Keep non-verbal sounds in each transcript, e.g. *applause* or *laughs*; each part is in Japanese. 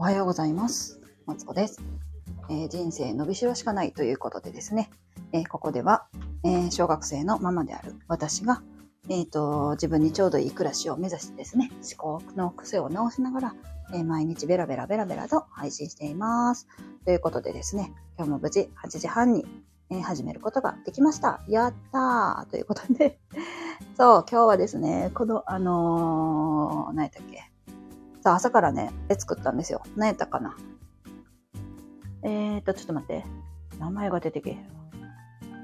おはようございます。マツコです、えー人生伸びしろしかないということでですね、えーここでは、えー小学生のママである私が、えーと、自分にちょうどいい暮らしを目指してですね、思考の癖を直しながら、え毎日ベラベラベラベラと配信しています。ということでですね、今日も無事8時半に、え始めることができました。やったーということで、そう、今日はですね、この、あのー、何やったっけ？さあ、朝からね、絵作ったんですよ。何やったかなえーと、ちょっと待って。名前が出てけへんわ。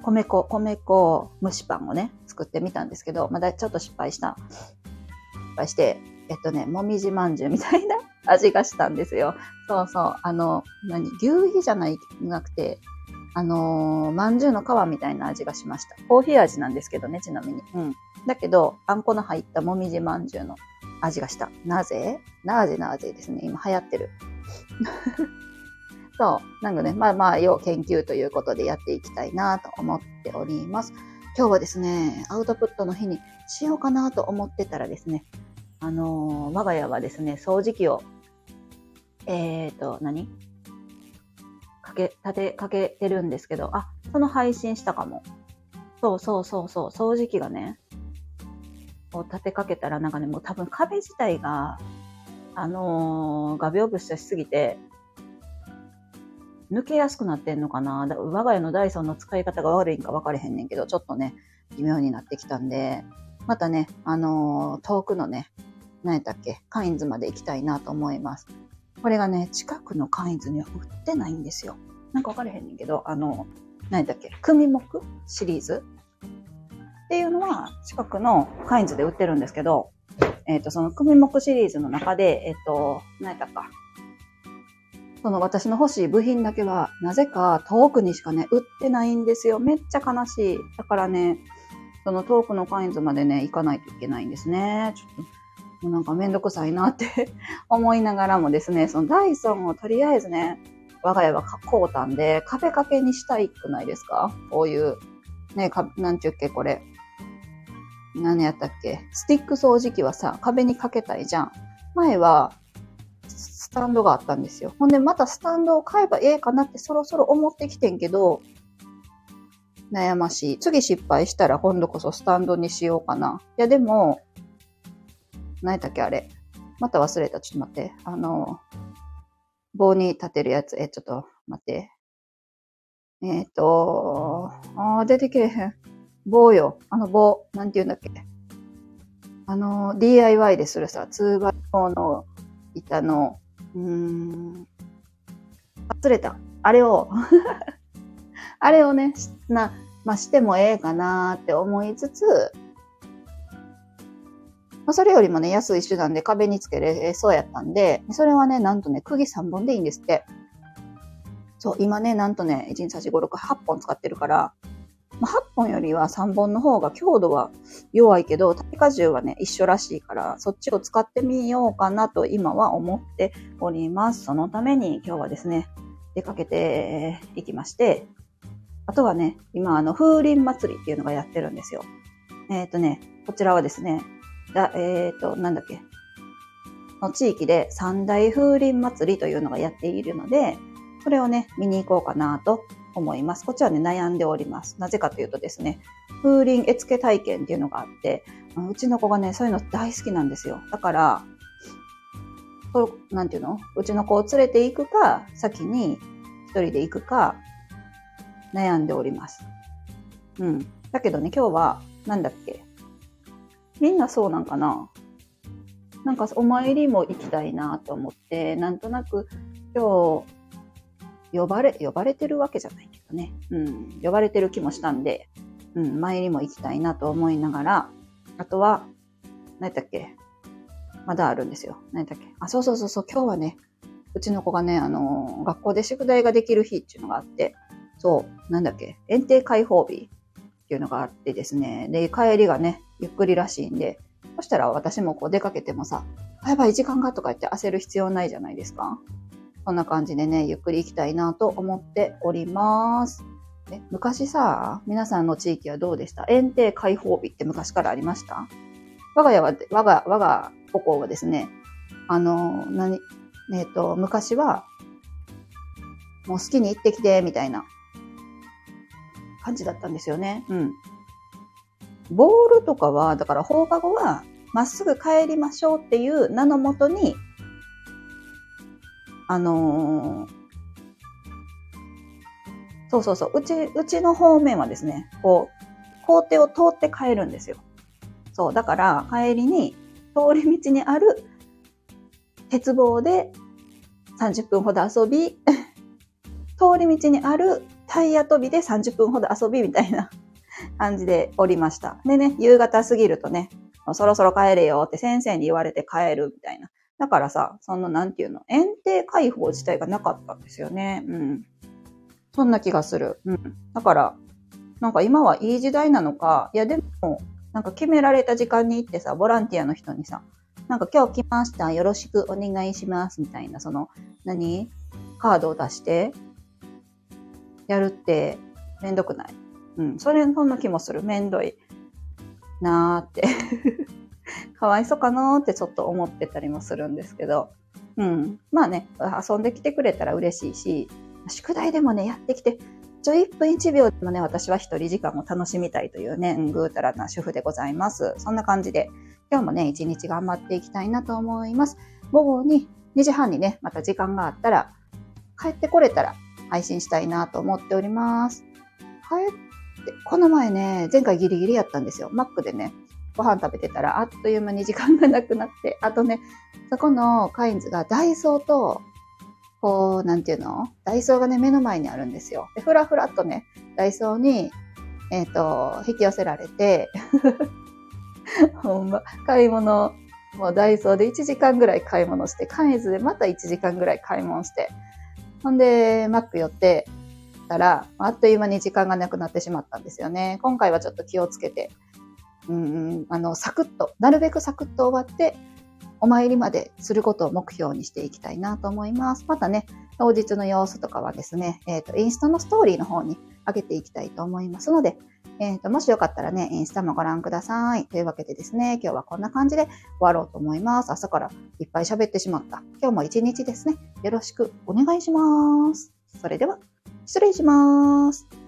米粉、米粉蒸しパンをね、作ってみたんですけど、まだちょっと失敗した。失敗して、えっとね、もみじまんじゅうみたいな *laughs* 味がしたんですよ。そうそう。あの、何牛皮じゃない、なくて、あのー、まんじゅうの皮みたいな味がしました。コーヒー味なんですけどね、ちなみに。うん。だけど、あんこの入ったもみじまんじゅうの味がした。なぜ？なぜ？なぜ？ですね。今流行ってる。*laughs* そう。なんかね、まあまあ、要研究ということでやっていきたいなと思っております。今日はですね、アウトプットの日にしようかなと思ってたらですね、あのー我が家はですね、掃除機を、えーと、何？かけ、立てかけてるんですけど、あ、その配信したかも。そうそうそうそう、掃除機がね、こう立てかけたらなんかね、もう多分壁自体が、あのー画鋲物しすぎて、抜けやすくなってんのかなだ我が家のダイソンの使い方が悪いんか分かれへんねんけど、ちょっとね、微妙になってきたんで、またね、あのー遠くのね、何やったっけ、カインズまで行きたいなと思います。これがね、近くのカインズには売ってないんですよ。なんか分かれへんねんけど、あの、何やったっけ、組目シリーズっていうのは近くのカインズで売ってるんですけど、えっ、と、その組目シリーズの中で、えっ、と、何やったか。その私の欲しい部品だけは、なぜか遠くにしかね、売ってないんですよ。めっちゃ悲しい。だからね、その遠くのカインズまでね、行かないといけないんですね。ちょっと、もうなんかめんどくさいなって *laughs* 思いながらもですね、そのダイソンをとりあえずね、我が家は買うたんで、壁掛けにしたいくないですか？こういう、ね、か、なんちゅうっけ、これ。何やったっけ？スティック掃除機はさ、壁にかけたいじゃん。前は、スタンドがあったんですよ。ほんで、またスタンドを買えばええかなってそろそろ思ってきてんけど、悩ましい。次失敗したら今度こそスタンドにしようかな。いや、でも、何やったっけあれ。また忘れた。ちょっと待って。あの、棒に立てるやつ。え、ちょっと待って。えっ、と、あー、出てけえへん。棒よ。あの棒。なんて言うんだっけ。あの、DIY でするさ、2倍の板の、うーん、忘れた。あれを、*laughs* あれをね、しな、まあ、してもええかなって思いつつ、まあ、それよりもね、安い手段で壁につけれそうやったんで、それはね、なんとね、釘3本でいいんですって。そう、今ね、なんとね、1、2、3、4、5、6、8本使ってるから、ま、8本よりは3本の方が強度は弱いけど、耐荷重はね、一緒らしいから、そっちを使ってみようかなと今は思っております。そのために今日はですね、出かけていきまして、あとはね、今あの、風鈴祭りっていうのがやってるんですよ。えっ、とね、こちらはですね、だえっ、と、なんだっけ、の地域で三大風鈴祭りというのがやっているので、それをね、見に行こうかなと思います。こっちはね、悩んでおります。なぜかというとですね、風鈴絵付け体験っていうのがあって、うちの子がね、そういうの大好きなんですよ。だから、なんていうの？うちの子を連れて行くか、先に一人で行くか、悩んでおります。うん。だけどね、今日は、なんだっけ？みんなそうなんかな？なんかお参りも行きたいなと思って、なんとなく今日、呼ばれ、呼ばれてるわけじゃないけどね。うん。呼ばれてる気もしたんで、うん、参りも行きたいなと思いながら、あとは、何やったっけ？まだあるんですよ。何やったっけ？あ、そうそうそうそう、今日はね、うちの子がね、あの学校で宿題ができる日っていうのがあって、そう、なんだっけ？園庭開放日っていうのがあってですね、で、帰りがね、ゆっくりらしいんで、そしたら私もこう出かけてもさ、あやばい時間がとか言って焦る必要ないじゃないですか。そんな感じでね、ゆっくり行きたいなと思っております。ね、昔さ、皆さんの地域はどうでした？園庭開放日って昔からありました？我が家は、我が、我が母校はですね、あの、何、えっ、と、昔は、もう好きに行ってきて、みたいな感じだったんですよね。うん。ボールとかは、だから放課後は、まっすぐ帰りましょうっていう名のもとに、あのー、そうそうそう、うち、うちの方面はですね、こう、校庭を通って帰るんですよ。そう、だから帰りに通り道にある鉄棒で30分ほど遊び、*laughs* 通り道にあるタイヤ跳びで30分ほど遊びみたいな *laughs* 感じでおりました。でね、夕方過ぎるとね、そろそろ帰れよって先生に言われて帰るみたいな。だからさ、そのなんていうの、園庭開放自体がなかったんですよね。うん。そんな気がする。うん。だから、なんか今はいい時代なのか、いやでも、なんか決められた時間に行ってさ、ボランティアの人にさ、なんか今日来ました、よろしくお願いします、みたいな、その、何？カードを出して、やるってめんどくない？うん。それ、そんな気もする。めんどいなーってかわいそうかなってちょっと思ってたりもするんですけど。うん。まあね、遊んできてくれたら嬉しいし、宿題でもね、やってきて、ちょ、1分1秒でもね、私は一人時間を楽しみたいというね、ぐうたらな主婦でございます。そんな感じで、今日もね、一日頑張っていきたいなと思います。午後に2時半にね、また時間があったら、帰ってこれたら配信したいなと思っております。帰って、この前ね、前回ギリギリやったんですよ。マックでね、ご飯食べてたらあっという間に時間がなくなって、*laughs* あとね、そこのカインズがダイソーと、こう、なんていうの？ダイソーがね、目の前にあるんですよ。で、ふらふらっとね、ダイソーに、えっ、ー、と、引き寄せられて *laughs* ほんま、買い物、もうダイソーで1時間ぐらい買い物して、カインズでまた1時間ぐらい買い物して、ほんで、マック寄ってたら、あっという間に時間がなくなってしまったんですよね。今回はちょっと気をつけて、うん、あの、サクッと、なるべくサクッと終わって、お参りまですることを目標にしていきたいなと思います。またね、当日の様子とかはですね、えっ、ー、と、インスタのストーリーの方に上げていきたいと思いますので、えっ、ー、と、もしよかったらね、インスタもご覧ください。というわけでですね、今日はこんな感じで終わろうと思います。朝からいっぱい喋ってしまった。今日も一日ですね、よろしくお願いします。それでは、失礼します。